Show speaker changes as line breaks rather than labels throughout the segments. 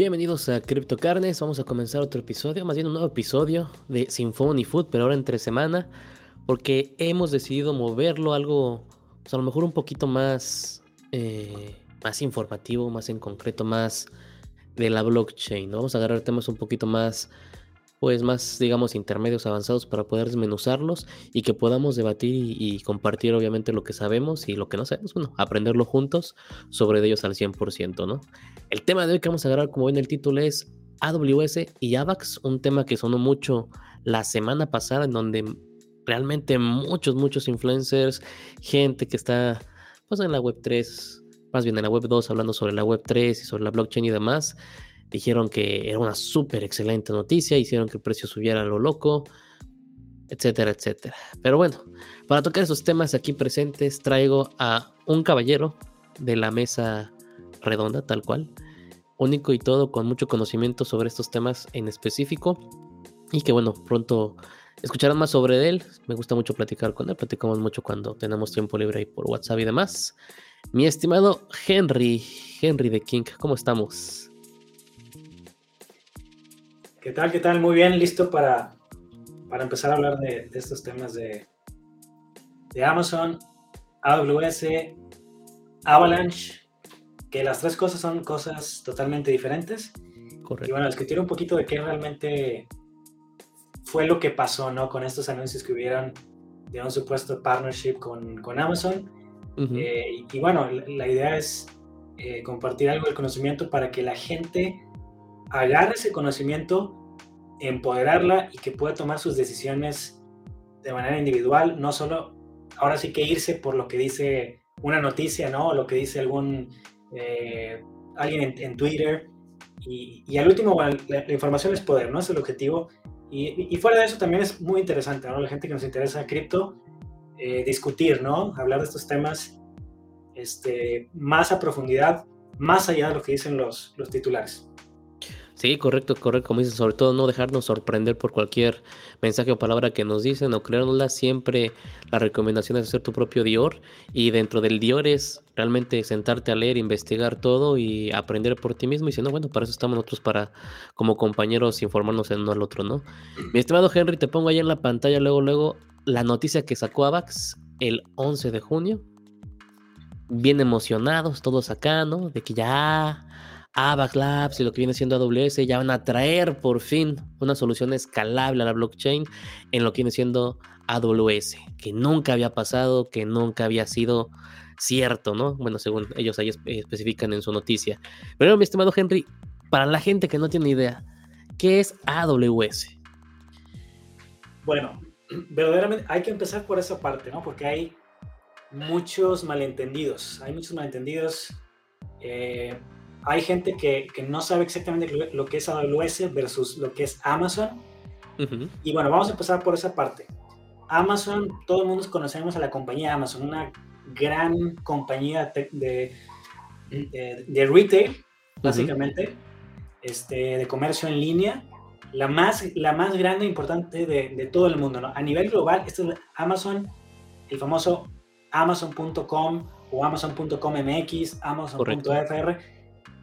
Bienvenidos a CryptoCarnes, vamos a comenzar otro episodio, más bien un nuevo episodio de Symphony Food, pero ahora entre semana, porque hemos decidido moverlo algo, pues a lo mejor un poquito más, eh, más informativo, más en concreto, más de la blockchain. Vamos a agarrar temas un poquito más pues más, digamos, intermedios avanzados para poder desmenuzarlos y que podamos debatir y, compartir obviamente lo que sabemos y lo que no sabemos, bueno, aprenderlo juntos sobre ellos al 100%, ¿no? El tema de hoy que vamos a agarrar, como ven el título, es AWS y AVAX, un tema que sonó mucho la semana pasada en donde realmente muchos, muchos influencers, gente que está pues en la web 3, más bien en la web 2 hablando sobre la web 3 y sobre la blockchain y demás, dijeron que era una súper excelente noticia, hicieron que el precio subiera a lo loco, etcétera, etcétera. Pero bueno, para tocar esos temas aquí presentes traigo a un caballero de la mesa redonda, tal cual, único y todo, con mucho conocimiento sobre estos temas en específico, y que bueno, pronto escucharán más sobre él. Me gusta mucho platicar con él, platicamos mucho cuando tenemos tiempo libre ahí por WhatsApp y demás. Mi estimado Henry, Henry de King, ¿cómo estamos?
¿Qué tal? ¿Qué tal? Muy bien, listo para, para empezar a hablar de, estos temas de, de Amazon, AWS, Avalanche, que las tres cosas son cosas totalmente diferentes. Correcto. Y bueno, discutir un poquito de qué realmente fue lo que pasó, ¿no? Con estos anuncios que hubieron de un supuesto partnership con, con Amazon. Eh, y, bueno, la, idea es eh, compartir algo del conocimiento para que la gente agarre ese conocimiento, empoderarla y que pueda tomar sus decisiones de manera individual, no solo, ahora sí que irse por lo que dice una noticia, ¿no? O lo que dice algún, eh, alguien en, Twitter. Y, al último, bueno, la, información es poder, ¿no? Es el objetivo. Y, fuera de eso también es muy interesante, ¿no? La gente que nos interesa cripto, eh, discutir, ¿no? Hablar de estos temas este, más a profundidad, más allá de lo que dicen los, los titulares.
Sí, correcto, correcto, como dices, sobre todo no dejarnos sorprender por cualquier mensaje o palabra que nos dicen o creérnosla, siempre la recomendación es hacer tu propio Dior y dentro del Dior es realmente sentarte a leer, investigar todo y aprender por ti mismo y si no, bueno, para eso estamos nosotros para como compañeros informarnos en uno al otro, ¿no? Mi estimado Henry, te pongo ahí en la pantalla luego, luego la noticia que sacó Avax el 11 de junio, bien emocionados todos acá, ¿no? De que ya Avax Labs y lo que viene siendo AWS ya van a traer por fin una solución escalable a la blockchain en lo que viene siendo AWS, que nunca había pasado, que nunca había sido cierto, ¿no? Bueno, según ellos ahí especifican en su noticia. Pero mi estimado Henry, para la gente que no tiene idea, ¿qué es AWS?
Bueno, verdaderamente hay que empezar por esa parte, ¿no? Porque hay muchos malentendidos, hay muchos malentendidos. Eh, hay gente que, que, no sabe exactamente lo que es AWS versus lo que es Amazon. Y bueno, vamos a empezar por esa parte. Amazon, todo el mundo conocemos a la compañía Amazon, una gran compañía de, de, retail, básicamente, este, de comercio en línea, la más, la más grande e importante de, de todo el mundo. ¿no? A nivel global, esto es Amazon, el famoso Amazon.com o Amazon.com.mx, Amazon.fr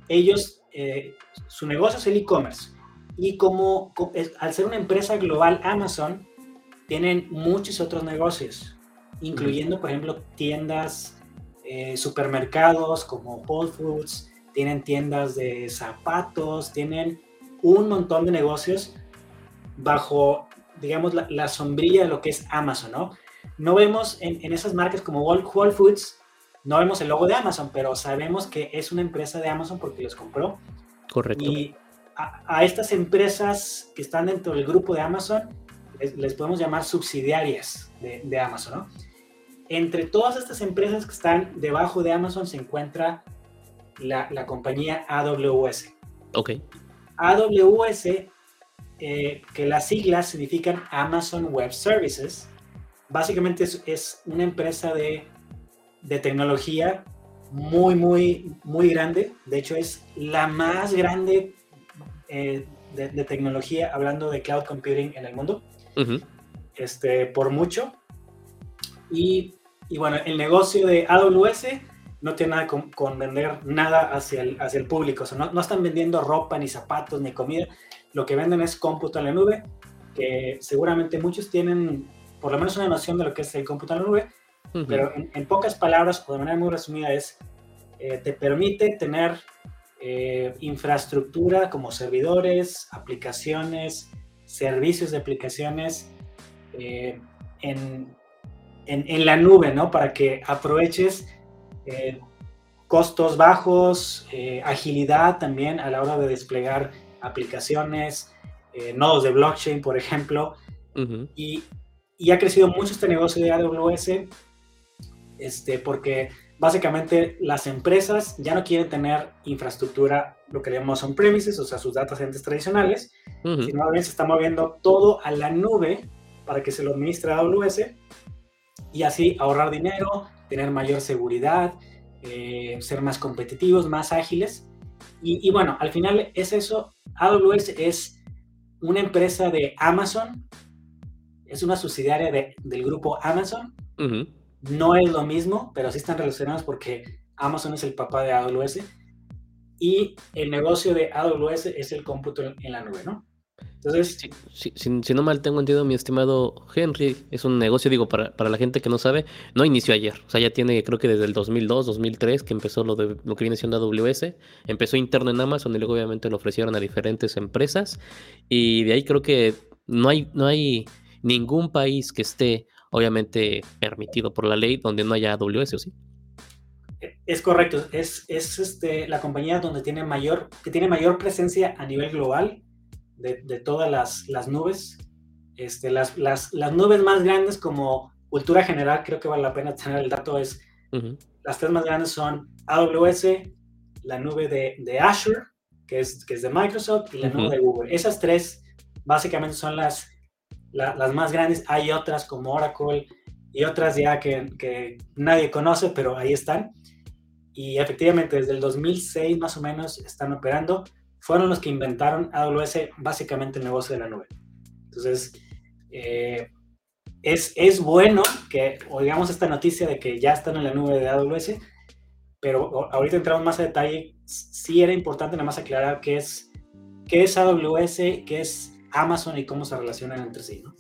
ellos, eh, su negocio es el e-commerce. Y como, al ser una empresa global, Amazon, tienen muchos otros negocios, incluyendo, por ejemplo, tiendas, eh, supermercados como Whole Foods, tienen tiendas de zapatos, tienen un montón de negocios bajo, digamos, la, sombrilla de lo que es Amazon, ¿no? No vemos en, en esas marcas como Whole Foods, no vemos el logo de Amazon, pero sabemos que es una empresa de Amazon porque los compró.
Correcto.
Y a, estas empresas que están dentro del grupo de Amazon, les, podemos llamar subsidiarias de, Amazon, ¿no? Entre todas estas empresas que están debajo de Amazon se encuentra la, compañía AWS.
Ok.
AWS, eh, que las siglas significan Amazon Web Services, básicamente es una empresa de de tecnología muy, muy, muy grande. De hecho, es la más grande eh, de, tecnología, hablando de cloud computing en el mundo, este, por mucho. Y, y, bueno, el negocio de AWS no tiene nada con, vender nada hacia el, hacia el público. O sea, no, no, están vendiendo ropa, ni zapatos, ni comida. Lo que venden es cómputo en la nube, que seguramente muchos tienen por lo menos una noción de lo que es el cómputo en la nube, pero en, pocas palabras o de manera muy resumida es, eh, te permite tener eh, infraestructura como servidores, aplicaciones, servicios de aplicaciones eh, en, en, la nube, ¿no? Para que aproveches costos bajos, agilidad también a la hora de desplegar aplicaciones, nodos de blockchain, por ejemplo, y, y, ha crecido mucho este negocio de AWS este, porque básicamente las empresas ya no quieren tener infraestructura, lo que llamamos on-premises, o sea, sus data centers tradicionales, sino bien se está moviendo todo a la nube para que se lo administre AWS y así ahorrar dinero, tener mayor seguridad, eh, ser más competitivos, más ágiles. Y, bueno, al final es eso. AWS es una empresa de Amazon, es una subsidiaria del grupo Amazon. No es lo mismo, pero sí están relacionados porque Amazon es el papá de AWS y el negocio de AWS es el cómputo en la nube, ¿no?
Entonces, si, no mal tengo entendido, mi estimado Henry, es un negocio, digo, para, para, la gente que no sabe, no inició ayer. O sea, ya tiene, creo que desde el 2002, 2003, que empezó lo, de, lo que viene siendo AWS. Empezó interno en Amazon y luego obviamente lo ofrecieron a diferentes empresas. Y de ahí creo que no hay, no hay ningún país que esté obviamente permitido por la ley, donde no haya AWS, ¿o sí?
Es correcto, es, es este, la compañía donde tiene mayor, que tiene mayor presencia a nivel global de, de todas las, las, nubes. Este, las, las, las, nubes más grandes como cultura general, creo que vale la pena tener el dato, es las tres más grandes son AWS, la nube de, de Azure, que es, que es de Microsoft, y la nube de Google. Esas tres básicamente son las las más grandes. Hay otras como Oracle y otras ya que, que, nadie conoce, pero ahí están. Y efectivamente, desde el 2006 más o menos están operando. Fueron los que inventaron AWS, básicamente el negocio de la nube. Entonces, eh, es, es bueno que oigamos esta noticia de que ya están en la nube de AWS, pero ahorita entramos más a detalle. Sí era importante nada más aclarar qué es, qué es AWS, qué es Amazon y cómo se relacionan entre sí, ¿no?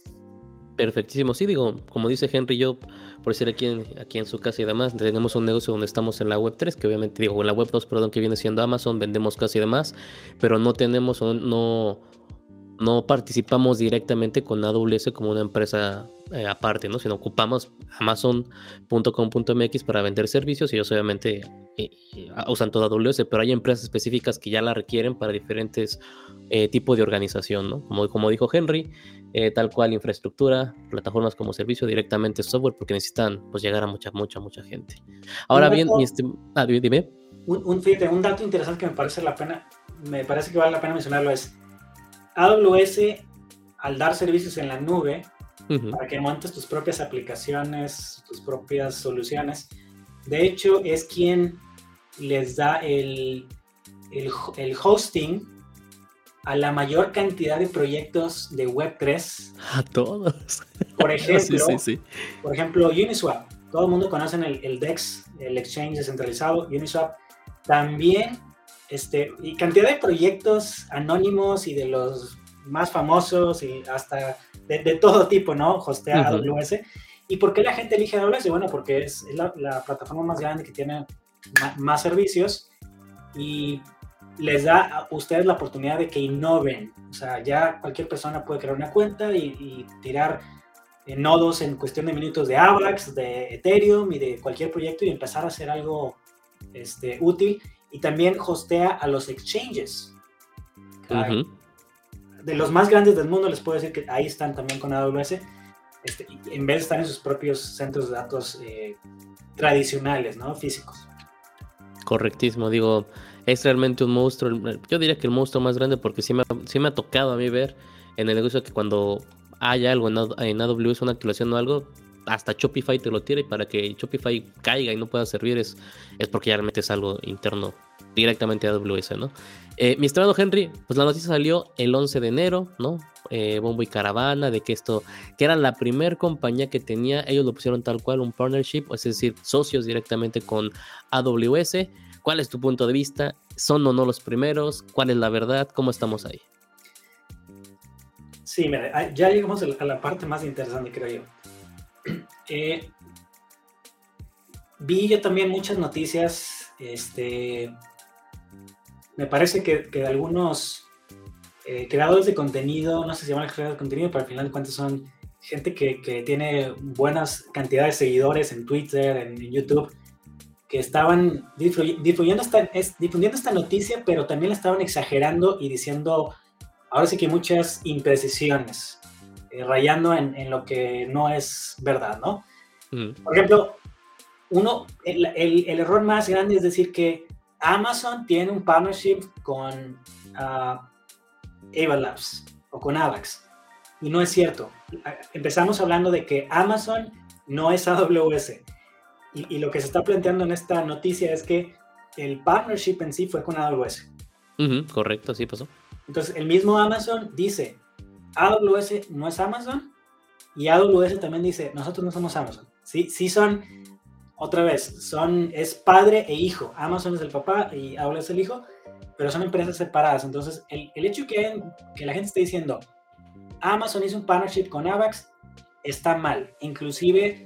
Perfectísimo, sí, digo, como dice Henry, yo por ser aquí en, aquí en su casa y demás, tenemos un negocio donde estamos en la web 3, que obviamente digo, en la web 2, perdón, que viene siendo Amazon, vendemos casi demás, pero no tenemos, no, no participamos directamente con AWS como una empresa eh, aparte, ¿no? Sino ocupamos amazon.com.mx para vender servicios y ellos obviamente eh, eh, usan toda AWS, pero hay empresas específicas que ya la requieren para diferentes tipos de organización, ¿no? Como, como dijo Henry, tal cual infraestructura, plataformas como servicio, directamente software, porque necesitan pues llegar a mucha, mucha, mucha gente. Ahora bien,
ah, dime. Un, un, un dato interesante que me parece la pena, me parece que vale la pena mencionarlo es AWS, al dar servicios en la nube, para que montes tus propias aplicaciones, tus propias soluciones, de hecho es quien les da el, el, hosting a la mayor cantidad de proyectos de Web3.
A todos.
Por ejemplo, Por ejemplo Uniswap. Todo el mundo conoce el, el DEX, el exchange descentralizado. Uniswap también este, y cantidad de proyectos anónimos y de los más famosos y hasta de, todo tipo, ¿no? Hostea AWS. ¿Y por qué la gente elige AWS? Bueno, porque es la, plataforma más grande que tiene más servicios y les da a ustedes la oportunidad de que innoven. O sea, ya cualquier persona puede crear una cuenta y, tirar nodos en cuestión de minutos de AVAX, de Ethereum y de cualquier proyecto y empezar a hacer algo este, útil y también hostea a los exchanges. De los más grandes del mundo les puedo decir que ahí están también con AWS, este, en vez de estar en sus propios centros de datos eh, tradicionales, ¿no? Físicos.
Correctísimo, digo, es realmente un monstruo, yo diría que el monstruo más grande porque sí me, sí me ha tocado a mí ver en el negocio que cuando hay algo en, en AWS, una actualización o algo, hasta Shopify te lo tira y para que Shopify caiga y no pueda servir es, es porque ya realmente es algo interno directamente a AWS, ¿no? Eh, mi estimado Henry, pues la noticia salió el 11 de enero, ¿no? eh, bombo y caravana, de que esto, que era la primera compañía que tenía, ellos lo pusieron tal cual, un partnership, es decir, socios directamente con AWS. ¿Cuál es tu punto de vista? ¿Son o no los primeros? ¿Cuál es la verdad? ¿Cómo estamos ahí?
Sí, mira, ah, ya llegamos a la parte más interesante, creo yo. Eh, vi yo también muchas noticias, este, me parece que, que algunos eh, creadores de contenido, no sé si llaman creadores de contenido, pero al final de cuentas son gente que, tiene buenas cantidades de seguidores en Twitter, en, YouTube, que estaban difundiendo esta, es, difundiendo esta noticia, pero también la estaban exagerando y diciendo, ahora sí que muchas imprecisiones, eh, rayando en, en, lo que no es verdad, ¿no? Mm. Por ejemplo, uno, el, el, el, error más grande es decir que Amazon tiene un partnership con uh, Labs o con AVAX. Y no es cierto. Empezamos hablando de que Amazon no es AWS. Y, y, lo que se está planteando en esta noticia es que el partnership en sí fue con AWS.
correcto, así pasó.
Entonces, el mismo Amazon dice, AWS no es Amazon, y AWS también dice, nosotros no somos Amazon. Sí, sí son otra vez, son, es padre e hijo. Amazon es el papá y AWS es el hijo, pero son empresas separadas. Entonces, el, el hecho que, que la gente esté diciendo, Amazon hizo un partnership con AVAX, está mal. Inclusive,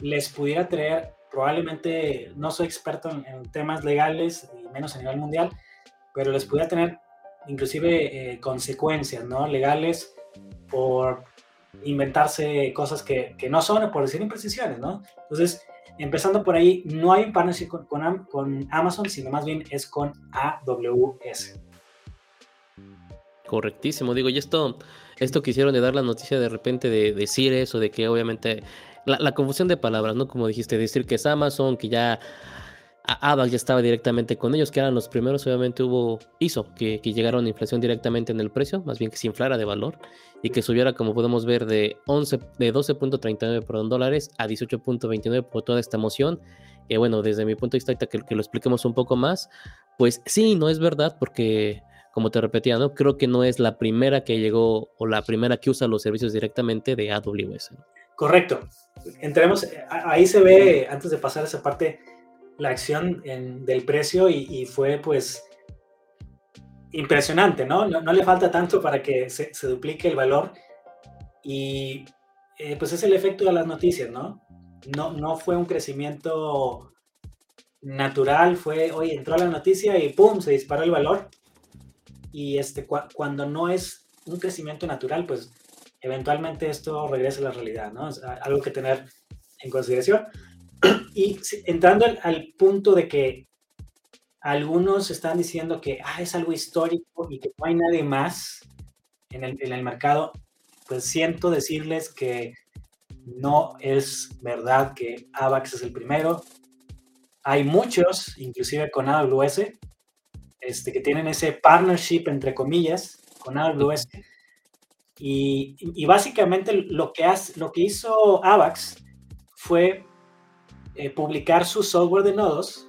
les pudiera traer, probablemente, no soy experto en, temas legales, y menos a nivel mundial, pero les pudiera tener inclusive eh, consecuencias, ¿no? Legales por inventarse cosas que, que no son o por decir imprecisiones, ¿no? Entonces, empezando por ahí, no hay un partnership con, Amazon, sino más bien es con AWS.
Correctísimo, digo, y esto, esto quisieron de dar la noticia de repente de decir eso, de que obviamente la, confusión de palabras, ¿no? Como dijiste, decir que es Amazon, que ya AVAX ya estaba directamente con ellos, que eran los primeros, obviamente hubo, hizo que, que llegaron a inflación directamente en el precio, más bien que se inflara de valor y que subiera, como podemos ver, de, 11, de 12.39 dólares a 18.29 por toda esta moción. Y bueno, desde mi punto de vista, que, que lo expliquemos un poco más, pues sí, no es verdad, porque como te repetía, ¿no? Creo que no es la primera que llegó o la primera que usa los servicios directamente de AWS.
Correcto. Entremos, ahí se ve, antes de pasar a esa parte, la acción del precio y, fue pues impresionante, ¿no? ¿no? le falta tanto para que se, duplique el valor y eh, pues es el efecto de las noticias, ¿no? No, no fue un crecimiento natural, fue, oye, entró la noticia y ¡pum! se disparó el valor. Y este, cuando no es un crecimiento natural, pues eventualmente esto regresa a la realidad, ¿no? Es algo que tener en consideración. Y entrando al, punto de que algunos están diciendo que ah, es algo histórico y que no hay nadie más en el, en el mercado, pues siento decirles que no es verdad que AVAX es el primero. Hay muchos, inclusive con AWS, este, que tienen ese partnership, entre comillas, con AWS. Y, y básicamente lo que, hace, lo que hizo AVAX fue eh, publicar su software de nodos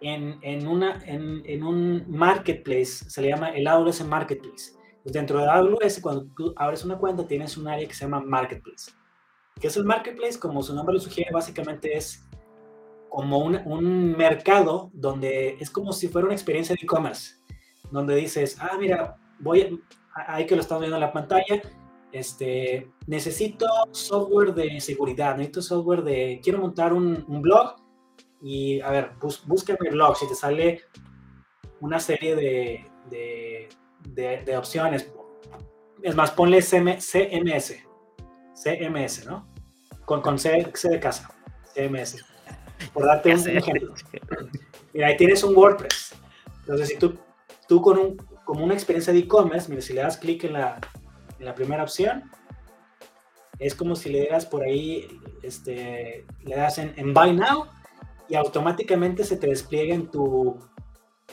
en, en, una, en, en, un marketplace, se le llama el AWS Marketplace. Pues dentro de AWS, cuando abres una cuenta, tienes un área que se llama Marketplace. ¿Qué es el Marketplace? Como su nombre lo sugiere, básicamente es como un, un mercado donde es como si fuera una experiencia de e-commerce, donde dices, ah, mira, voy, ahí que lo estamos viendo en la pantalla, este, necesito software de seguridad, necesito software de, quiero montar un, blog y, a ver, bus, búscame blog, si te sale una serie de, de, de, opciones. Es más, ponle CMS, CMS, ¿no? Con, con C, de casa, CMS. Por darte un ejemplo. Mira, ahí tienes un WordPress. Entonces, si tú, tú con un, como una experiencia de e-commerce, mira, si le das clic en la, en la primera opción, es como si le das por ahí, este, le das en, en Buy Now y automáticamente se te despliega en tu,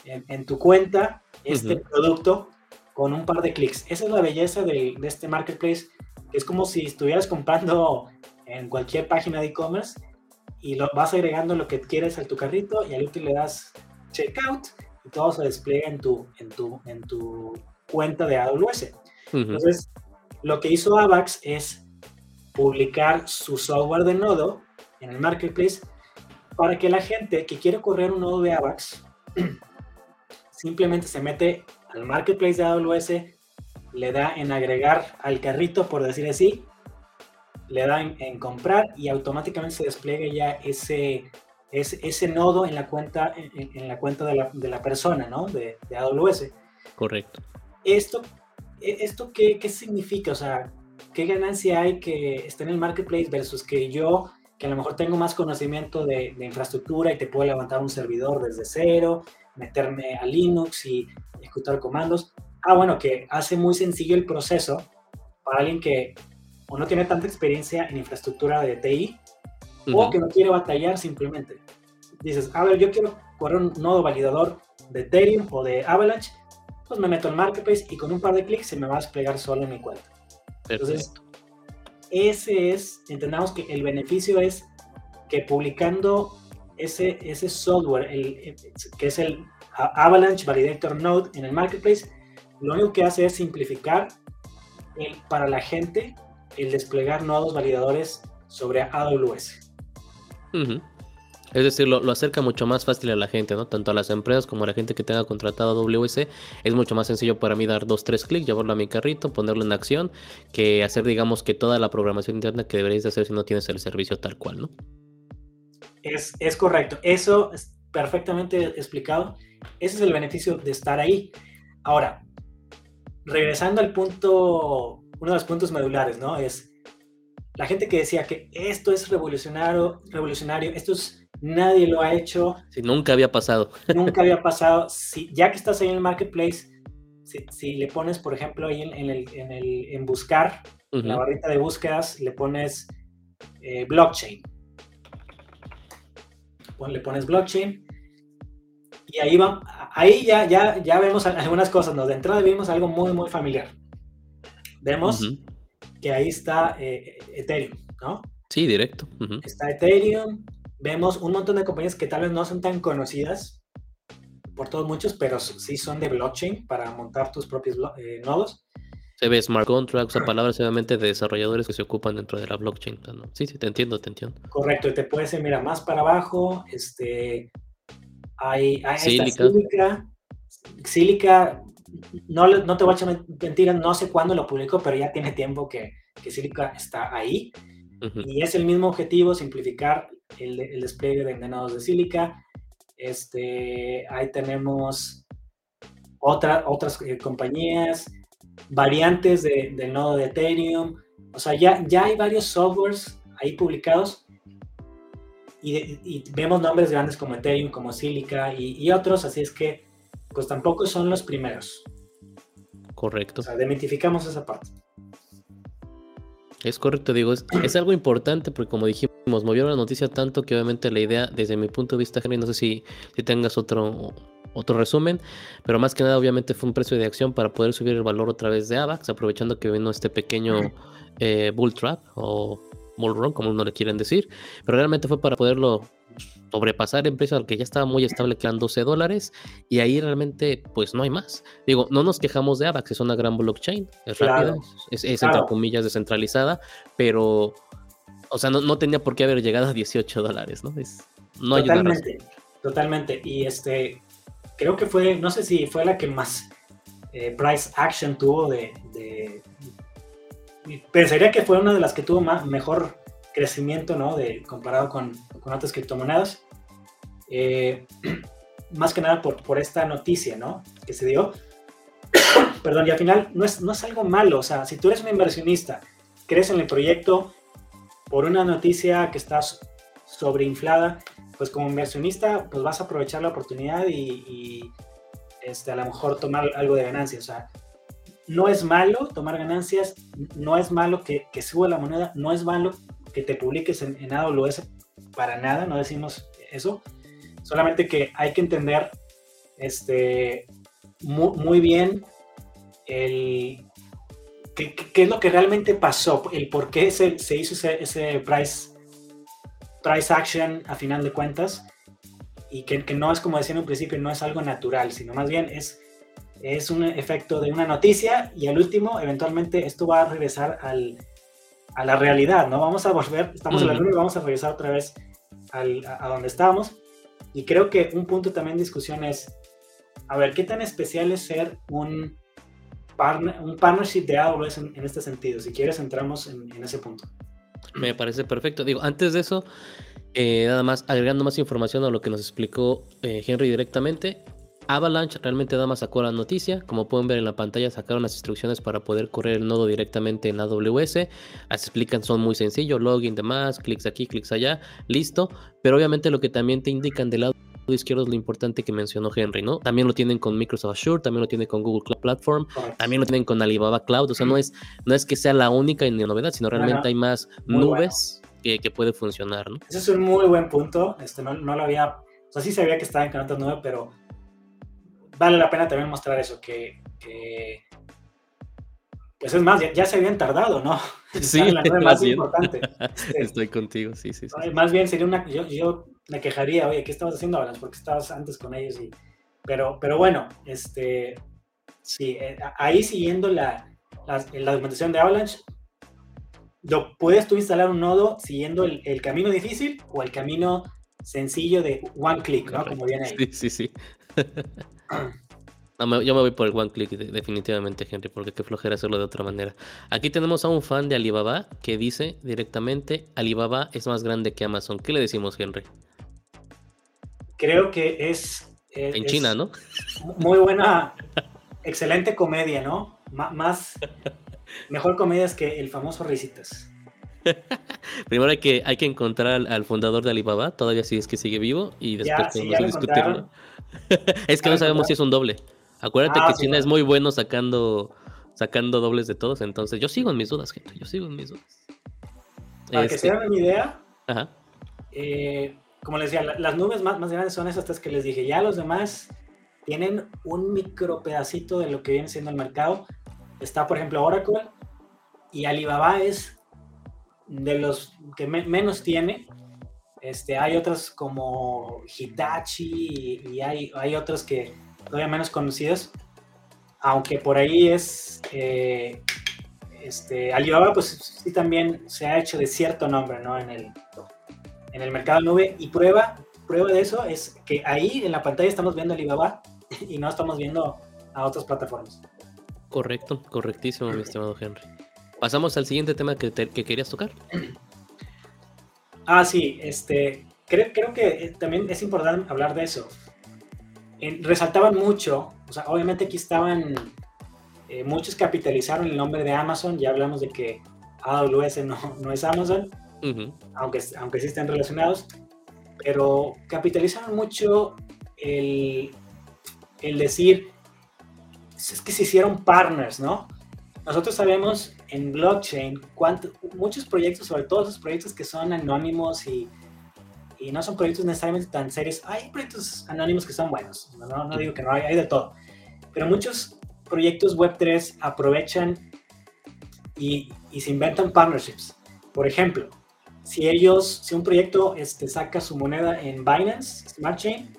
en, tu cuenta este producto con un par de clics. Esa es la belleza de, de este marketplace, que es como si estuvieras comprando en cualquier página de e-commerce y lo vas agregando lo que quieres a tu carrito y al último le das checkout y todo se despliega en tu, en tu, en tu cuenta de AWS. Entonces, lo que hizo AVAX es publicar su software de nodo en el marketplace para que la gente que quiere correr un nodo de AVAX simplemente se mete al marketplace de AWS, le da en agregar al carrito, por decir así, le da en, comprar y automáticamente se despliega ya ese, ese, ese nodo en la cuenta, en, la cuenta de la, de la, persona, ¿no? De, de AWS.
Correcto.
Esto, ¿esto qué, qué significa? O sea, ¿qué ganancia hay que esté en el marketplace versus que yo, que a lo mejor tengo más conocimiento de, de infraestructura y te puedo levantar un servidor desde cero, meterme a Linux y ejecutar comandos? Ah, bueno, que hace muy sencillo el proceso para alguien que o no tiene tanta experiencia en infraestructura de TI o que no quiere batallar simplemente. Dices, a ver, yo quiero correr un nodo validador de Ethereum o de Avalanche, pues me meto en Marketplace y con un par de clics se me va a desplegar solo en mi cuenta. Entonces, ese es, entendamos que el beneficio es que publicando ese, ese software, el, que es el Avalanche Validator Node en el Marketplace, lo único que hace es simplificar para la gente el desplegar nodos validadores sobre AWS.
Es decir, lo, acerca mucho más fácil a la gente, ¿no? Tanto a las empresas como a la gente que tenga contratado AWS. Es mucho más sencillo para mí dar dos, tres clics, llevarlo a mi carrito, ponerlo en acción, que hacer, digamos, que toda la programación interna que deberías hacer si no tienes el servicio tal cual, ¿no?
Es, es correcto. Eso es perfectamente explicado. Ese es el beneficio de estar ahí. Ahora, regresando al punto uno de los puntos medulares, ¿no? Es la gente que decía que esto es revolucionario, revolucionario, esto es, nadie lo ha hecho.
Si nunca había pasado.
Nunca había pasado. Si, ya que estás ahí en el marketplace, si, le pones, por ejemplo, ahí en, el, en, el, en buscar, la barrita de búsquedas, le pones eh, blockchain. Le pones blockchain. Y ahí, va, ahí ya, ya, ya vemos algunas cosas, ¿no? De entrada vimos algo muy, muy familiar vemos que ahí está eh, Ethereum, ¿no?
Sí, directo.
Está Ethereum, vemos un montón de compañías que tal vez no son tan conocidas por todos muchos, pero sí son de blockchain para montar tus propios eh, nodos.
Se ve smart contracts, o palabras obviamente de desarrolladores que se ocupan dentro de la blockchain. ¿no? Sí, sí, te entiendo, te entiendo.
Correcto, y te puedes ir, mira, más para abajo, este, hay, hay Silica. Silica, no, no te voy a echar mentira, no sé cuándo lo publicó, pero ya tiene tiempo que, que Silica está ahí. Y es el mismo objetivo, simplificar el, el despliegue de engranados de Silica. Este, ahí tenemos otra, otras eh, compañías, variantes de, del nodo de Ethereum. O sea, ya, ya hay varios softwares ahí publicados y, y vemos nombres grandes como Ethereum, como Silica y, y, otros, así es que pues tampoco son los primeros.
Correcto.
O sea, demitificamos esa parte.
Es correcto, digo, es, algo importante porque como dijimos, movió la noticia tanto que obviamente la idea, desde mi punto de vista, Henry, no sé si, si tengas otro, otro resumen, pero más que nada obviamente fue un precio de acción para poder subir el valor otra vez de AVAX, aprovechando que vino este pequeño eh, bull trap o bull run, como uno le quieren decir, pero realmente fue para poderlo sobrepasar al que ya estaba muy estable, que eran 12 dólares, y ahí realmente, pues no hay más. Digo, no nos quejamos de AVAX, es una gran blockchain, es rápida, es, entre comillas descentralizada, pero, o sea, no, tenía por qué haber llegado a 18 dólares, ¿no? Es, no
totalmente, totalmente. Y este, creo que fue, no sé si fue la que más eh, price action tuvo de, de, Pensaría que fue una de las que tuvo más, mejor crecimiento, ¿no? De, comparado con, con otras criptomonedas. Eh, más que nada por, por esta noticia, ¿no? Que se dio. Perdón, y al final no es, no es algo malo. O sea, si tú eres un inversionista, crees en el proyecto por una noticia que está sobreinflada, pues como inversionista, pues vas a aprovechar la oportunidad y, este, a lo mejor tomar algo de ganancia. O sea, no es malo tomar ganancias, no es malo que, que suba la moneda, no es malo que te publiques en, en AWS para nada, no decimos eso, solamente que hay que entender este, muy, bien el, qué, es lo que realmente pasó, el por qué se, se hizo ese, ese, price, price action a final de cuentas y que, que, no es como decía en un principio, no es algo natural, sino más bien es es un efecto de una noticia y al último, eventualmente, esto va a regresar al, a la realidad, ¿no? Vamos a volver, estamos en la luna y vamos a regresar otra vez al, a, donde estábamos. Y creo que un punto también de discusión es, a ver, ¿qué tan especial es ser un, un partnership de AWS en, este sentido? Si quieres, entramos en, ese punto.
Me parece perfecto. Digo, antes de eso, eh, nada más agregando más información a lo que nos explicó eh, Henry directamente, Avalanche realmente da más sacó la noticia. Como pueden ver en la pantalla, sacaron las instrucciones para poder correr el nodo directamente en AWS. Las explican, son muy sencillos: login, demás, clics aquí, clics allá, listo. Pero obviamente lo que también te indican del lado izquierdo es lo importante que mencionó Henry, ¿no? También lo tienen con Microsoft Azure, también lo tienen con Google Cloud Platform, también lo tienen con Alibaba Cloud. O sea, no es, no es que sea la única novedad, sino realmente hay más nubes que, que, puede funcionar, ¿no?
Ese es un muy buen punto. Este, no, no lo había. O sea, sí sabía que estaba en otras nube, pero vale la pena también mostrar eso, que, pues es más, ya, se habían tardado, ¿no?
Sí, la más importante. Este, Estoy contigo, sí, sí, sí.
Más bien sería una, yo, yo me quejaría, oye, ¿qué estabas haciendo ahora? Porque estabas antes con ellos y, pero, pero bueno, este, sí, eh, ahí siguiendo la, la, documentación de Avalanche, lo puedes tú instalar un nodo siguiendo el, el, camino difícil o el camino sencillo de one click, ¿no? Como viene ahí.
Sí, sí, sí. No, yo me voy por el one click definitivamente, Henry, porque qué flojera hacerlo de otra manera. Aquí tenemos a un fan de Alibaba que dice directamente, Alibaba es más grande que Amazon. ¿Qué le decimos, Henry?
Creo que es...
en China, ¿no?
Muy buena, excelente comedia, ¿no? más, mejor comedia es que el famoso Risitas.
Primero hay que, hay que encontrar al, fundador de Alibaba, todavía sí es que sigue vivo, y después podemos discutirlo. es que no sabemos si es un doble. Acuérdate ah, que China es muy bueno sacando, sacando dobles de todos, entonces yo sigo en mis dudas, gente, yo sigo en mis dudas.
Para que se hagan una idea, eh, como les decía, las nubes más, más grandes son esas que les dije. Ya los demás tienen un micro pedacito de lo que viene siendo el mercado. Está, por ejemplo, Oracle y Alibaba es de los que menos tiene. Este, hay otras como Hitachi y, hay, hay otras que todavía menos conocidas, aunque por ahí es eh, este, Alibaba, pues sí también se ha hecho de cierto nombre ¿no? en, el, en el mercado nube y prueba, prueba de eso es que ahí en la pantalla estamos viendo Alibaba y no estamos viendo a otras plataformas.
Correcto, correctísimo, mi estimado Henry. Pasamos al siguiente tema que, que querías tocar.
Ah, sí, este, creo, creo que eh, también es importante hablar de eso. resaltaban mucho, o sea, obviamente aquí estaban, eh, muchos capitalizaron el nombre de Amazon, ya hablamos de que AWS no, no es Amazon, aunque, aunque sí estén relacionados, pero capitalizaron mucho el, el decir, es que se hicieron partners, ¿no? Nosotros sabemos en blockchain muchos proyectos, sobre todo esos proyectos que son anónimos y, y, no son proyectos necesariamente tan serios. Hay proyectos anónimos que son buenos, no, no digo que no, hay, hay de todo. Pero muchos proyectos Web3 aprovechan y, y, se inventan partnerships. Por ejemplo, si ellos, si un proyecto este, saca su moneda en Binance Smart Chain,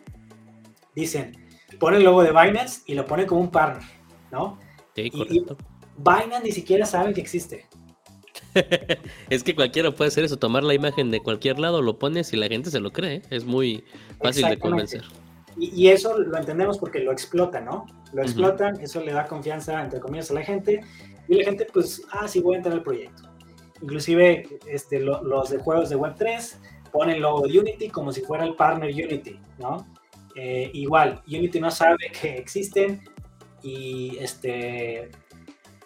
dicen, pone el logo de Binance y lo pone como un partner, ¿no?
Sí, correcto.
Binance ni siquiera saben que existe.
es que cualquiera puede hacer eso, tomar la imagen de cualquier lado, lo pones y la gente se lo cree. ¿eh? Es muy fácil de convencer.
Y, eso lo entendemos porque lo explotan, ¿no? Lo explotan, eso le da confianza, entre comillas, a la gente. Y la gente, pues, ah, sí, voy a entrar al proyecto. Inclusive este, los de juegos de Web3 ponen logo de Unity como si fuera el partner Unity, ¿no? Eh, igual, Unity no sabe que existen y este,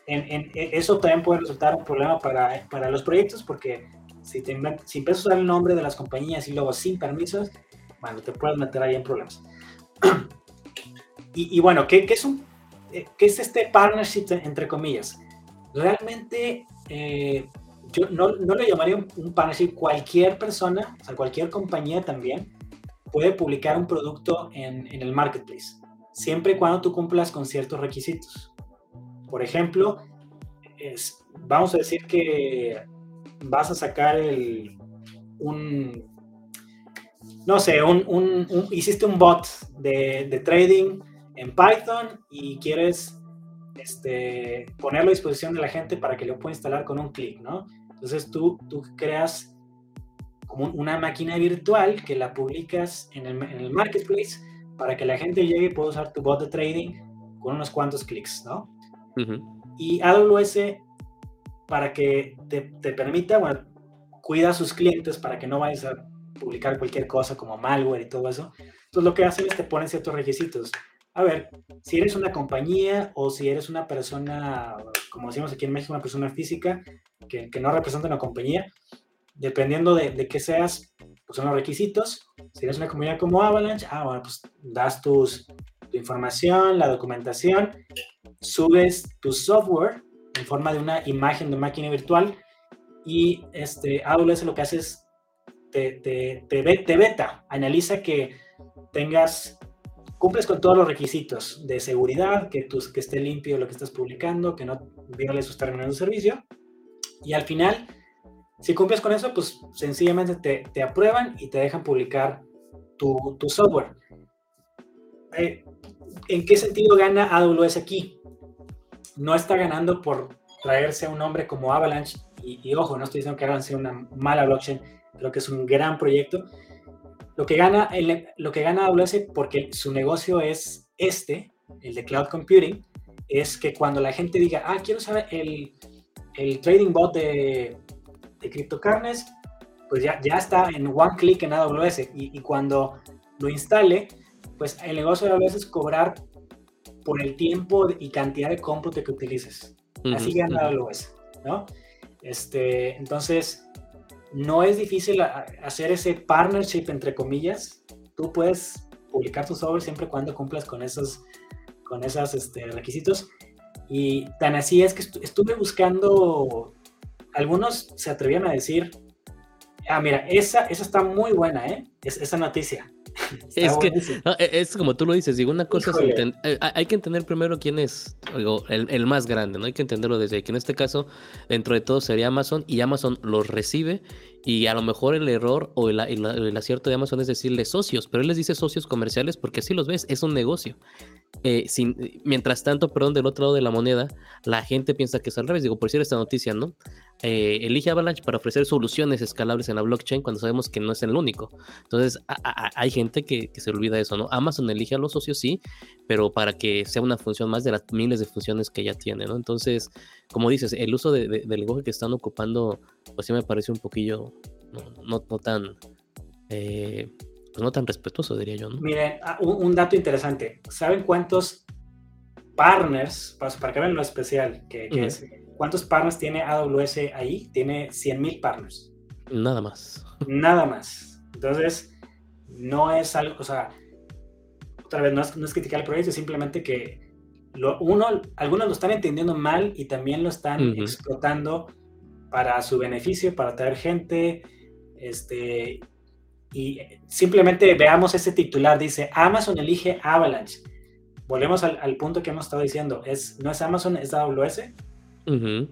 en, eso también puede resultar un problema para, para los proyectos porque si, te, si empiezas a usar el nombre de las compañías y luego sin permisos, bueno, te puedes meter ahí en problemas. y, y, bueno, ¿qué, ¿qué, es un, eh, ¿qué es este partnership entre comillas? Realmente eh, yo no, no le llamaría un, partnership. Cualquier persona, o sea, cualquier compañía también puede publicar un producto en, en el marketplace, siempre y cuando tú cumplas con ciertos requisitos. Por ejemplo, vamos a decir que vas a sacar un, no sé, un, hiciste un bot de, trading en Python y quieres este, ponerlo a disposición de la gente para que lo pueda instalar con un clic, ¿no? Entonces tú, tú creas como una máquina virtual que la publicas en el marketplace para que la gente llegue y pueda usar tu bot de trading con unos cuantos clics, ¿no? Y AWS, para que te, te, permita, bueno, cuida a sus clientes para que no vayas a publicar cualquier cosa como malware y todo eso. Entonces lo que hacen es te ponen ciertos requisitos. A ver, si eres una compañía o si eres una persona, como decimos aquí en México, una persona física que, que no representa una compañía, dependiendo de, de qué seas, pues son los requisitos. Si eres una compañía como Avalanche, ah, bueno, pues das tus, tu información, la documentación, subes tu software en forma de una imagen de máquina virtual y este, AWS lo que hace es te, te, te, beta, analiza que tengas, cumples con todos los requisitos de seguridad, que, tus, que esté limpio lo que estás publicando, que no viole sus términos de servicio y al final si cumples con eso, pues sencillamente te, te aprueban y te dejan publicar tu, tu software. Eh, ¿En qué sentido gana AWS aquí? No está ganando por traerse a un hombre como Avalanche, y, ojo, no estoy diciendo que Avalanche sea una mala blockchain, creo que es un gran proyecto. Lo que gana, el, lo que gana AWS, porque su negocio es este, el de cloud computing, es que cuando la gente diga, ah, quiero saber el, el trading bot de, de CryptoCarnes, pues ya, ya está en one click en AWS y, y, cuando lo instale, pues el negocio de AWS es cobrar por el tiempo y cantidad de cómputo que utilices. Así gana AWS, ¿no? Este, entonces, no es difícil hacer ese partnership entre comillas. Tú puedes publicar tu software siempre y cuando cumplas con esos, con esos este, requisitos. Y tan así es que estuve buscando algunos se atrevían a decir, ah, mira, esa, esa está muy buena, ¿eh? esa noticia.
Es que e, es como tú lo dices, digo, una cosa es eh, hay que entender primero quién es el, el, más grande, ¿no? Hay que entenderlo desde ahí, que en este caso, dentro de todo sería Amazon y Amazon los recibe y a lo mejor el error o el, el, acierto de Amazon es decirle socios, pero él les dice socios comerciales porque así los ves, es un negocio. Eh, sin, mientras tanto, perdón, del otro lado de la moneda, la gente piensa que es al revés. Digo, por decir esta noticia, ¿no? Eh, elige Avalanche para ofrecer soluciones escalables en la blockchain cuando sabemos que no es el único. Entonces, hay gente que, se olvida de eso, ¿no? Amazon elige a los socios, sí, pero para que sea una función más de las miles de funciones que ya tiene, ¿no? Entonces, como dices, el uso de, del lenguaje que están ocupando, pues sí me parece un poquillo no, no, tan, eh, pues no tan respetuoso, diría yo. ¿no?
Miren, ah, un, dato interesante. ¿Saben cuántos partners, para, que vean lo especial que, es, cuántos partners tiene AWS ahí? Tiene 100.000 partners.
Nada más.
Nada más. Entonces, no es algo, o sea, otra vez, no es, no es criticar el proyecto, simplemente que lo, uno, algunos lo están entendiendo mal y también lo están explotando para su beneficio, para traer gente, este, y simplemente veamos ese titular, dice Amazon elige Avalanche. Volvemos al, punto que hemos estado diciendo, es, no es Amazon, es AWS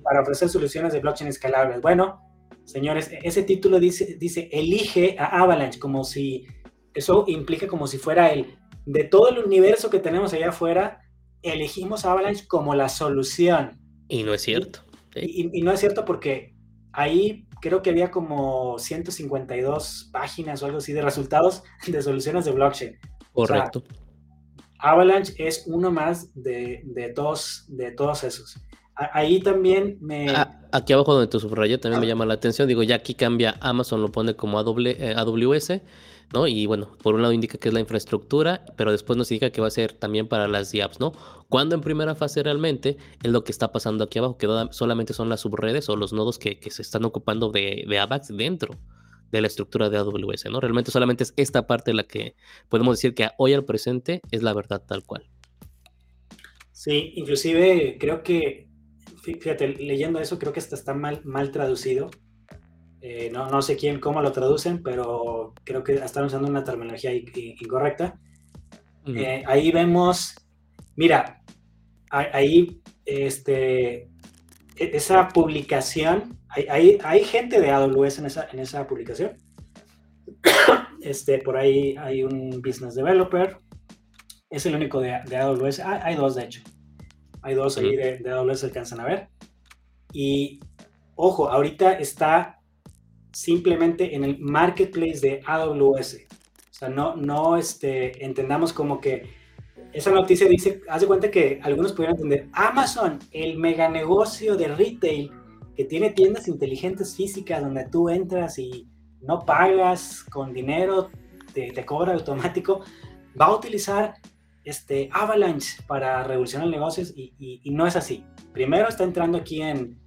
para ofrecer soluciones de blockchain escalables. Bueno, señores, ese título dice, dice elige a Avalanche, como si eso implica como si fuera el de todo el universo que tenemos allá afuera, elegimos a Avalanche como la solución.
Y no es cierto.
y no es cierto porque ahí creo que había como 152 páginas o algo así de resultados de soluciones de blockchain.
Correcto.
Avalanche es uno más de, de, todos, de todos esos. Ahí también me...
Ah, aquí abajo donde tu subrayé también me llama la atención. Digo, ya aquí cambia, Amazon lo pone como AWS eh, ¿no? Y bueno, por un lado indica que es la infraestructura, pero después nos indica que va a ser también para las DApps, ¿no? Cuando en primera fase realmente es lo que está pasando aquí abajo, que solamente son las subredes o los nodos que, se están ocupando de, de AVAX dentro de la estructura de AWS, ¿no? Realmente solamente es esta parte la que podemos decir que hoy al presente es la verdad tal cual.
Sí, inclusive creo que, fíjate, leyendo eso creo que está mal, mal traducido eh, no, no, sé quién, cómo lo traducen, pero creo que están usando una terminología incorrecta. Eh, ahí vemos, mira, ahí, este, e, esa publicación, hay, hay, gente de AWS en esa, en esa publicación. Este, por ahí hay un business developer, es el único de, AWS. Ah, hay dos, de hecho. Hay dos ahí de, de AWS que alcanzan a ver. Y ojo, ahorita está simplemente en el marketplace de AWS. O sea, no, no este, entendamos como que esa noticia dice, haz de cuenta que algunos pudieran entender, Amazon, el mega negocio de retail que tiene tiendas inteligentes físicas donde tú entras y no pagas con dinero, te, te cobra automático, va a utilizar este Avalanche para revolucionar negocios y, y, no es así. Primero está entrando aquí en,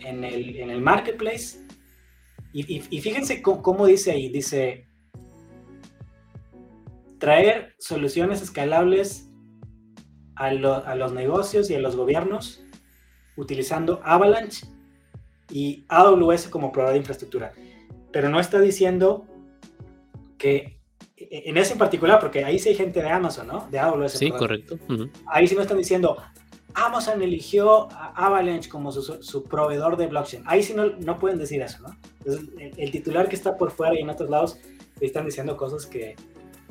en, el, en el marketplace y, y fíjense cómo, cómo dice ahí, dice traer soluciones escalables a, los negocios y a los gobiernos utilizando Avalanche y AWS como proveedor de infraestructura. Pero no está diciendo que en ese en particular, porque ahí sí hay gente de Amazon, ¿no? De AWS.
Sí, correcto.
Ahí sí no están diciendo, Amazon eligió a Avalanche como su, proveedor de blockchain. Ahí sí no, no pueden decir eso, ¿no? Entonces, el, titular que está por fuera y en otros lados están diciendo cosas que,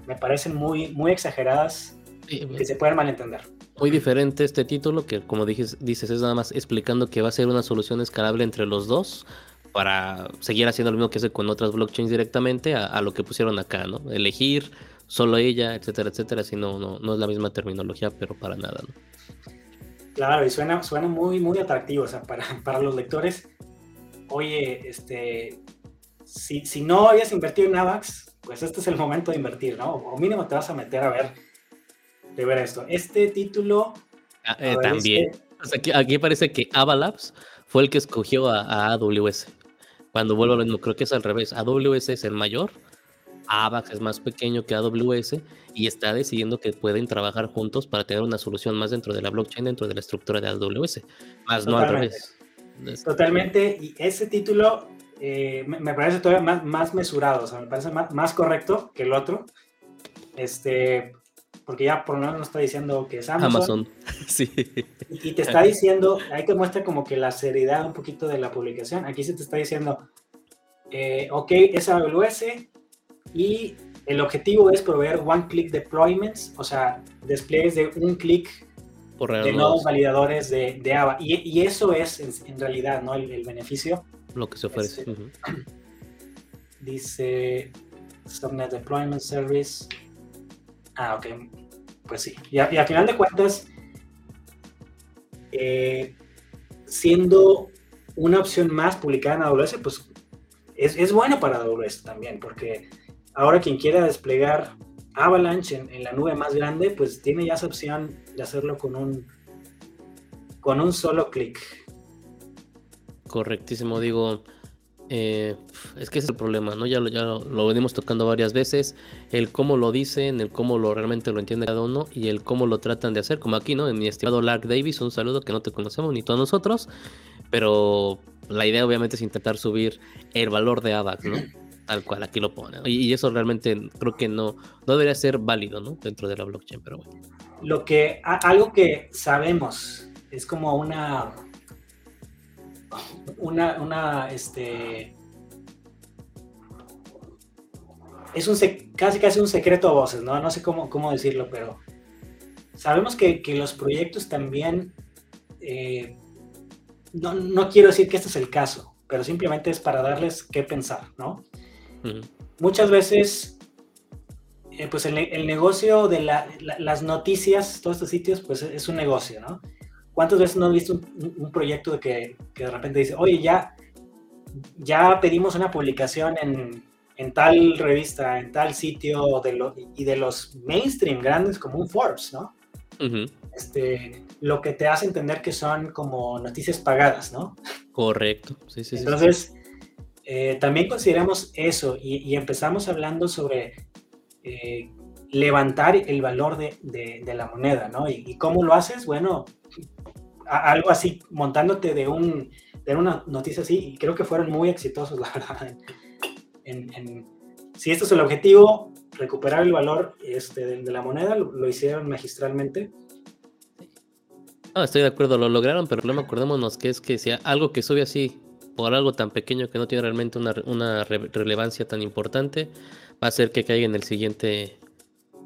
me parecen muy, muy exageradas que se pueden malentender.
Muy diferente este título que como dices, dices es nada más explicando que va a ser una solución escalable entre los dos para seguir haciendo lo mismo que hace con otras blockchains directamente a, lo que pusieron acá, ¿no? Elegir solo ella, etcétera, etcétera, si no, no, no es la misma terminología, pero para nada, ¿no?
Claro, y suena, suena muy, muy atractivo, o sea, para, para los lectores, oye, este, si, si no habías invertido en AVAX, pues este es el momento de invertir, ¿no? O mínimo te vas a meter a ver, de ver esto. Este título...
Ah, eh, también. aquí, parece que Avalabs fue el que escogió a, AWS. Cuando vuelvo a lo mismo, creo que es al revés. AWS es el mayor, AVAX es más pequeño que AWS y está decidiendo que pueden trabajar juntos para tener una solución más dentro de la blockchain, dentro de la estructura de AWS, más no al revés.
Totalmente, y ese título eh, me, parece todavía más, más, mesurado, o sea, me parece más, correcto que el otro. Este, porque ya por lo menos no está diciendo que es Amazon. Amazon.
sí.
Y, te está diciendo, ahí te muestra como que la seriedad un poquito de la publicación. Aquí se te está diciendo, eh, ok, es AWS y el objetivo es proveer one-click deployments, o sea, despliegues de un clic de nuevos validadores de, de AVA. Y, eso es en, realidad ¿no? el, el beneficio
lo que se ofrece.
Dice Subnet Deployment Service. Ah, ok. Pues sí. Y, al final de cuentas, eh, siendo una opción más publicada en AWS, pues es, es, bueno para AWS también, porque ahora quien quiera desplegar Avalanche en, la nube más grande, pues tiene ya esa opción de hacerlo con un, con un solo clic.
Correctísimo, digo, eh, es que es el problema, ¿no? Ya, lo, ya lo, venimos tocando varias veces, el cómo lo dicen, el cómo lo realmente lo entiende cada uno y el cómo lo tratan de hacer, como aquí, ¿no? En mi estimado Lark Davis, un saludo que no te conocemos ni todos nosotros, pero la idea obviamente es intentar subir el valor de AVAX, ¿no? Tal cual, aquí lo pone. Y, eso realmente creo que no, no debería ser válido, ¿no? Dentro de la blockchain, pero bueno.
Lo que, algo que sabemos es como una una, una, este, es un casi casi un secreto a voces, ¿no? No sé cómo, cómo decirlo, pero sabemos que, los proyectos también, eh, no, quiero decir que este es el caso, pero simplemente es para darles qué pensar, ¿no? Muchas veces, eh, pues el, negocio de las noticias, todos estos sitios, pues es un negocio, ¿no? ¿Cuántas veces no has visto un, proyecto de que, de repente dice, oye, ya, ya pedimos una publicación en, en tal revista, en tal sitio, de lo, y de los mainstream grandes como un Forbes, ¿no? este, lo que te hace entender que son como noticias pagadas, ¿no?
Correcto, sí, sí.
Entonces, eh, también consideramos eso y, empezamos hablando sobre eh, levantar el valor de, de, la moneda, ¿no? ¿Y, ¿Y, cómo lo haces? Bueno, algo así, montándote de, un, de una noticia así, y creo que fueron muy exitosos, la verdad. si esto es el objetivo, recuperar el valor este, de, la moneda, lo, hicieron magistralmente.
No, estoy de acuerdo, lo lograron, pero no acordémonos que es que sea algo que sube así por algo tan pequeño que no tiene realmente una, una relevancia tan importante, va a hacer que caiga en el siguiente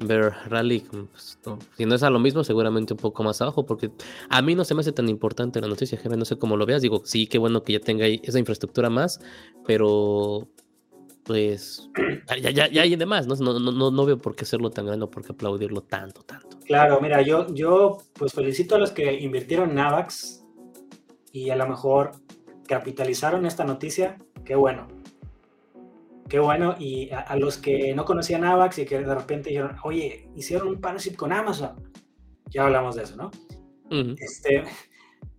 Bear Rally, pues, si no es a lo mismo, seguramente un poco más abajo, porque a mí no se me hace tan importante la noticia, Henry, no sé cómo lo veas, digo, sí, qué bueno que ya tenga esa infraestructura más, pero pues ya, ya, ya hay demás, ¿no? No, no, no veo por qué hacerlo tan grande o por qué aplaudirlo tanto, tanto.
Claro, mira, yo, yo pues felicito a los que invirtieron en Navax y a lo mejor capitalizaron esta noticia, qué bueno. Qué bueno, y a, los que no conocían Navax y que de repente dijeron, oye, hicieron un partnership con Amazon. Ya hablamos de eso, ¿no? Este,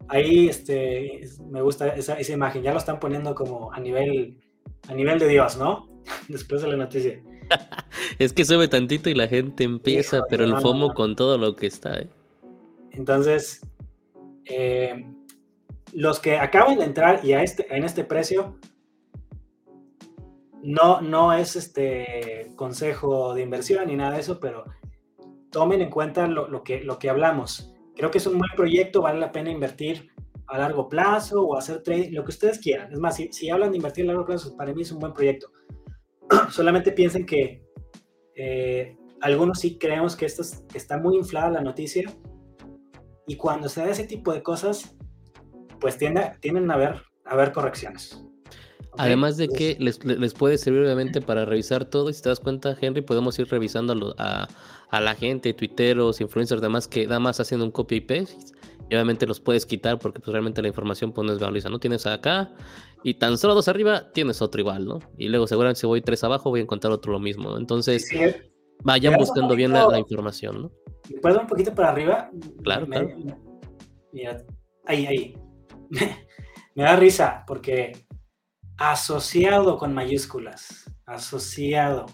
ahí este, me gusta esa, esa imagen, ya lo están poniendo como a nivel a nivel de Dios, ¿no? Después de la noticia.
es que sube tantito y la gente empieza, pero el FOMO con todo lo que está. ¿eh?
Entonces, eh, los que acaban de entrar y a este, en este precio, no, no es este consejo de inversión ni nada de eso, pero tomen en cuenta lo, que, lo que hablamos. Creo que es un buen proyecto, vale la pena invertir a largo plazo o hacer trading, lo que ustedes quieran. Es más, si, hablan de invertir a largo plazo, para mí es un buen proyecto. Solamente piensen que eh, algunos sí creemos que esto está muy inflada la noticia y cuando se da ese tipo de cosas, pues tiende, tienden a haber, a haber correcciones.
Además de que les, les, puede servir obviamente para revisar todo y si te das cuenta, Henry, podemos ir revisando a, a, la gente, tuiteros, influencers, demás que nada más haciendo un copy y paste y obviamente los puedes quitar porque pues, realmente la información pues, no es valiosa, ¿no? Tienes acá y tan solo dos arriba tienes otro igual, ¿no? Y luego seguramente si voy tres abajo voy a encontrar otro lo mismo, ¿no? Entonces vayan buscando bien la, información, ¿no?
¿Puedo un poquito para arriba?
Claro, claro.
Mira, ahí, ahí. Me da risa porque asociado con mayúsculas, asociado.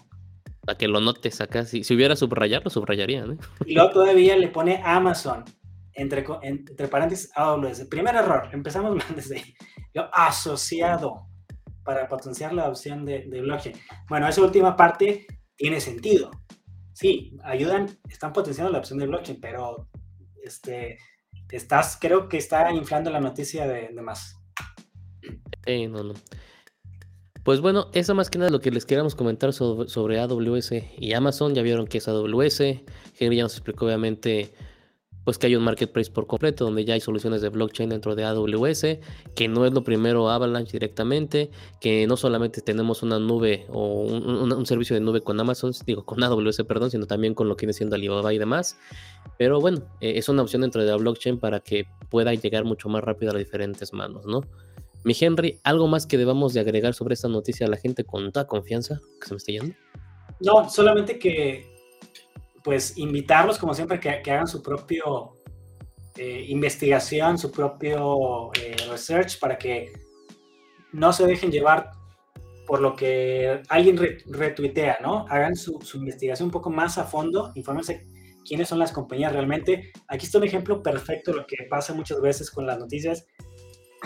Para que lo notes acá, si, si hubiera subrayar, lo subrayaría, ¿no?
Y luego todavía le pone Amazon entre, entre paréntesis AWS. Primer error, empezamos mal desde ahí. Yo, asociado para potenciar la adopción de, de, blockchain. Bueno, esa última parte tiene sentido. Sí, ayudan, están potenciando la adopción de blockchain, pero este, estás, creo que está inflando la noticia de, de más.
Sí, no, no. Pues bueno, eso más que nada lo que les queríamos comentar sobre, AWS y Amazon. Ya vieron que es AWS. Henry ya nos explicó obviamente pues que hay un marketplace por completo donde ya hay soluciones de blockchain dentro de AWS, que no es lo primero Avalanche directamente, que no solamente tenemos una nube o un, servicio de nube con Amazon, digo con AWS, perdón, sino también con lo que viene siendo Alibaba y demás. Pero bueno, eh, es una opción dentro de la blockchain para que pueda llegar mucho más rápido a las diferentes manos, ¿no? Mi Henry, ¿algo más que debamos de agregar sobre esta noticia a la gente con toda confianza que se me esté yendo?
No, solamente que pues invitarlos, como siempre, que, hagan su propio eh, investigación, su propio eh, research para que no se dejen llevar por lo que alguien retuitea, ¿no? Hagan su, investigación un poco más a fondo, infórmense quiénes son las compañías realmente. Aquí está un ejemplo perfecto de lo que pasa muchas veces con las noticias,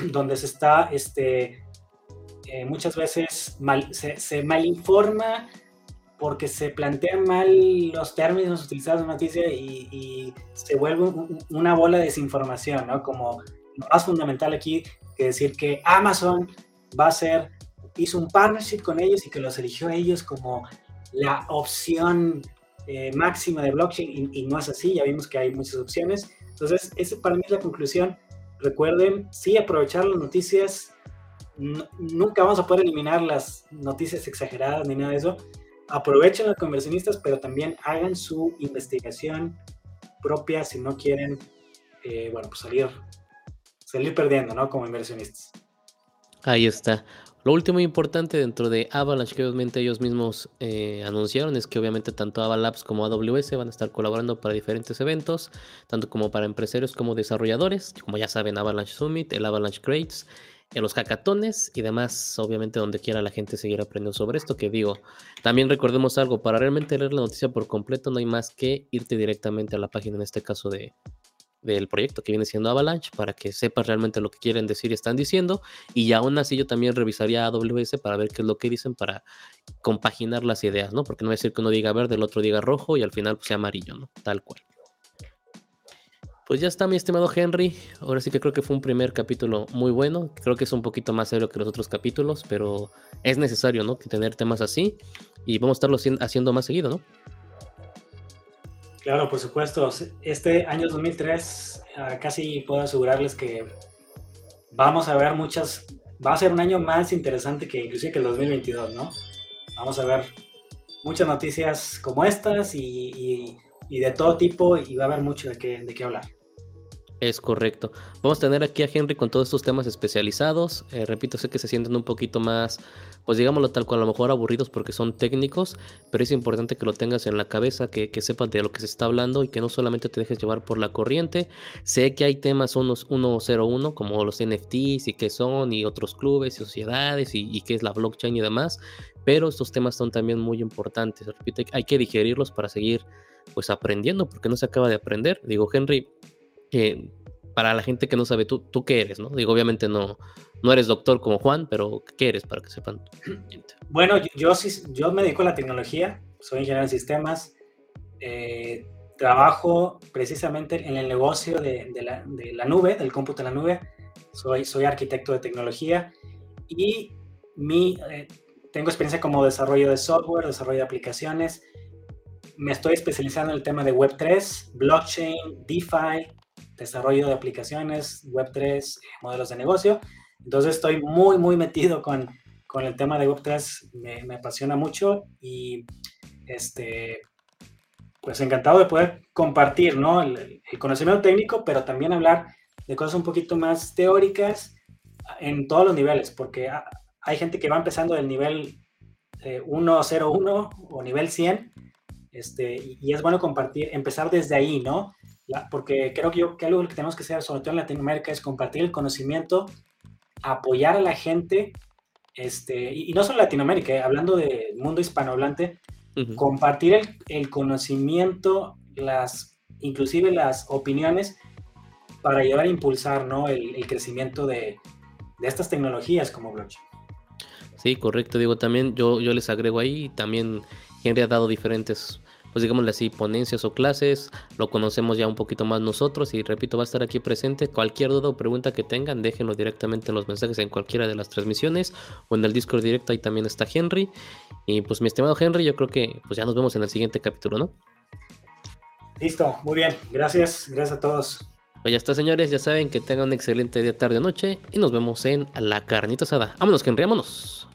donde se está, este, eh, muchas veces se, malinforma porque se plantean mal los términos utilizados en noticia y, se vuelve una bola de desinformación, ¿no? Como más fundamental aquí que decir que Amazon va a ser, hizo un partnership con ellos y que los eligió a ellos como la opción eh, máxima de blockchain y, no es así, ya vimos que hay muchas opciones. Entonces, esa para mí es la conclusión. Recuerden, sí, aprovechar las noticias. nunca vamos a poder eliminar las noticias exageradas ni nada de eso, aprovechen los conversionistas, pero también hagan su investigación propia si no quieren, eh, bueno, pues salir, salir perdiendo, ¿no? Como inversionistas.
Ahí está. Lo último importante dentro de Avalanche, que obviamente ellos mismos eh, anunciaron, es que obviamente tanto Avalabs como AWS van a estar colaborando para diferentes eventos, tanto como para empresarios como desarrolladores, como ya saben, Avalanche Summit, el Avalanche Crates, en los hackatones y demás, obviamente donde quiera la gente seguir aprendiendo sobre esto, que digo, también recordemos algo, para realmente leer la noticia por completo no hay más que irte directamente a la página, en este caso de, del proyecto que viene siendo Avalanche, para que sepas realmente lo que quieren decir y están diciendo, y aún así yo también revisaría AWS para ver qué es lo que dicen para compaginar las ideas, ¿no? Porque no a decir que uno diga verde, el otro diga rojo y al final pues, sea amarillo, ¿no? Tal cual. Pues ya está, mi estimado Henry. Ahora sí que creo que fue un primer capítulo muy bueno. Creo que es un poquito más serio que los otros capítulos, pero es necesario, ¿no? Que tener temas así y vamos a estarlo haciendo más seguido, ¿no?
Claro, por supuesto. Este año 2003, ah, casi puedo asegurarles que vamos a ver muchas, va a ser un año más interesante que inclusive que el 2022, ¿no? Vamos a ver muchas noticias como estas y, de todo tipo y va a haber mucho de qué, de qué hablar.
Es correcto. Vamos a tener aquí a Henry con todos estos temas especializados. Eh, repito, sé que se sienten un poquito más, pues digámoslo tal cual, a lo mejor aburridos porque son técnicos, pero es importante que lo tengas en la cabeza, que, sepas de lo que se está hablando y que no solamente te dejes llevar por la corriente. Sé que hay temas unos 101 como los NFTs y qué son y otros clubes y sociedades y, qué es la blockchain y demás, pero estos temas son también muy importantes. Repito, hay que digerirlos para seguir pues aprendiendo porque no se acaba de aprender. Digo, Henry, para la gente que no sabe, tú, tú qué eres, ¿no? Digo, obviamente no, no eres doctor como Juan, pero ¿qué eres para que sepan?
Bueno, yo, sí, yo me dedico a la tecnología, soy ingeniero en sistemas, eh, trabajo precisamente en el negocio de, la, de, la, nube, del cómputo en la nube, soy, soy arquitecto de tecnología y mi, eh, tengo experiencia como desarrollo de software, desarrollo de aplicaciones, me estoy especializando en el tema de Web3, blockchain, DeFi, desarrollo de aplicaciones, Web3, modelos de negocio. Entonces estoy muy, muy metido con, con el tema de Web3, me, me, apasiona mucho y este, pues encantado de poder compartir ¿no? el, conocimiento técnico, pero también hablar de cosas un poquito más teóricas en todos los niveles, porque hay gente que va empezando del nivel eh, 101 o nivel 100, este, y es bueno compartir, empezar desde ahí, ¿no? Porque creo que, yo, que algo que tenemos que hacer, sobre todo en Latinoamérica, es compartir el conocimiento, apoyar a la gente, este, y, no solo Latinoamérica, eh, hablando del mundo hispanohablante, compartir el, el, conocimiento, las, inclusive las opiniones, para ayudar a impulsar ¿no? el, el crecimiento de, de, estas tecnologías como blockchain.
Sí, correcto. Digo, también yo, yo les agrego ahí, también Henry ha dado diferentes pues digámosle así, ponencias o clases, lo conocemos ya un poquito más nosotros y repito, va a estar aquí presente. Cualquier duda o pregunta que tengan, déjenlo directamente en los mensajes en cualquiera de las transmisiones o en el Discord directo, ahí también está Henry. Y pues mi estimado Henry, yo creo que pues ya nos vemos en el siguiente capítulo, ¿no?
Listo, muy bien, gracias, gracias a todos.
Pues ya está, señores, ya saben que tengan un excelente día, tarde o noche y nos vemos en la carnita asada. Vámonos, Henry, vámonos.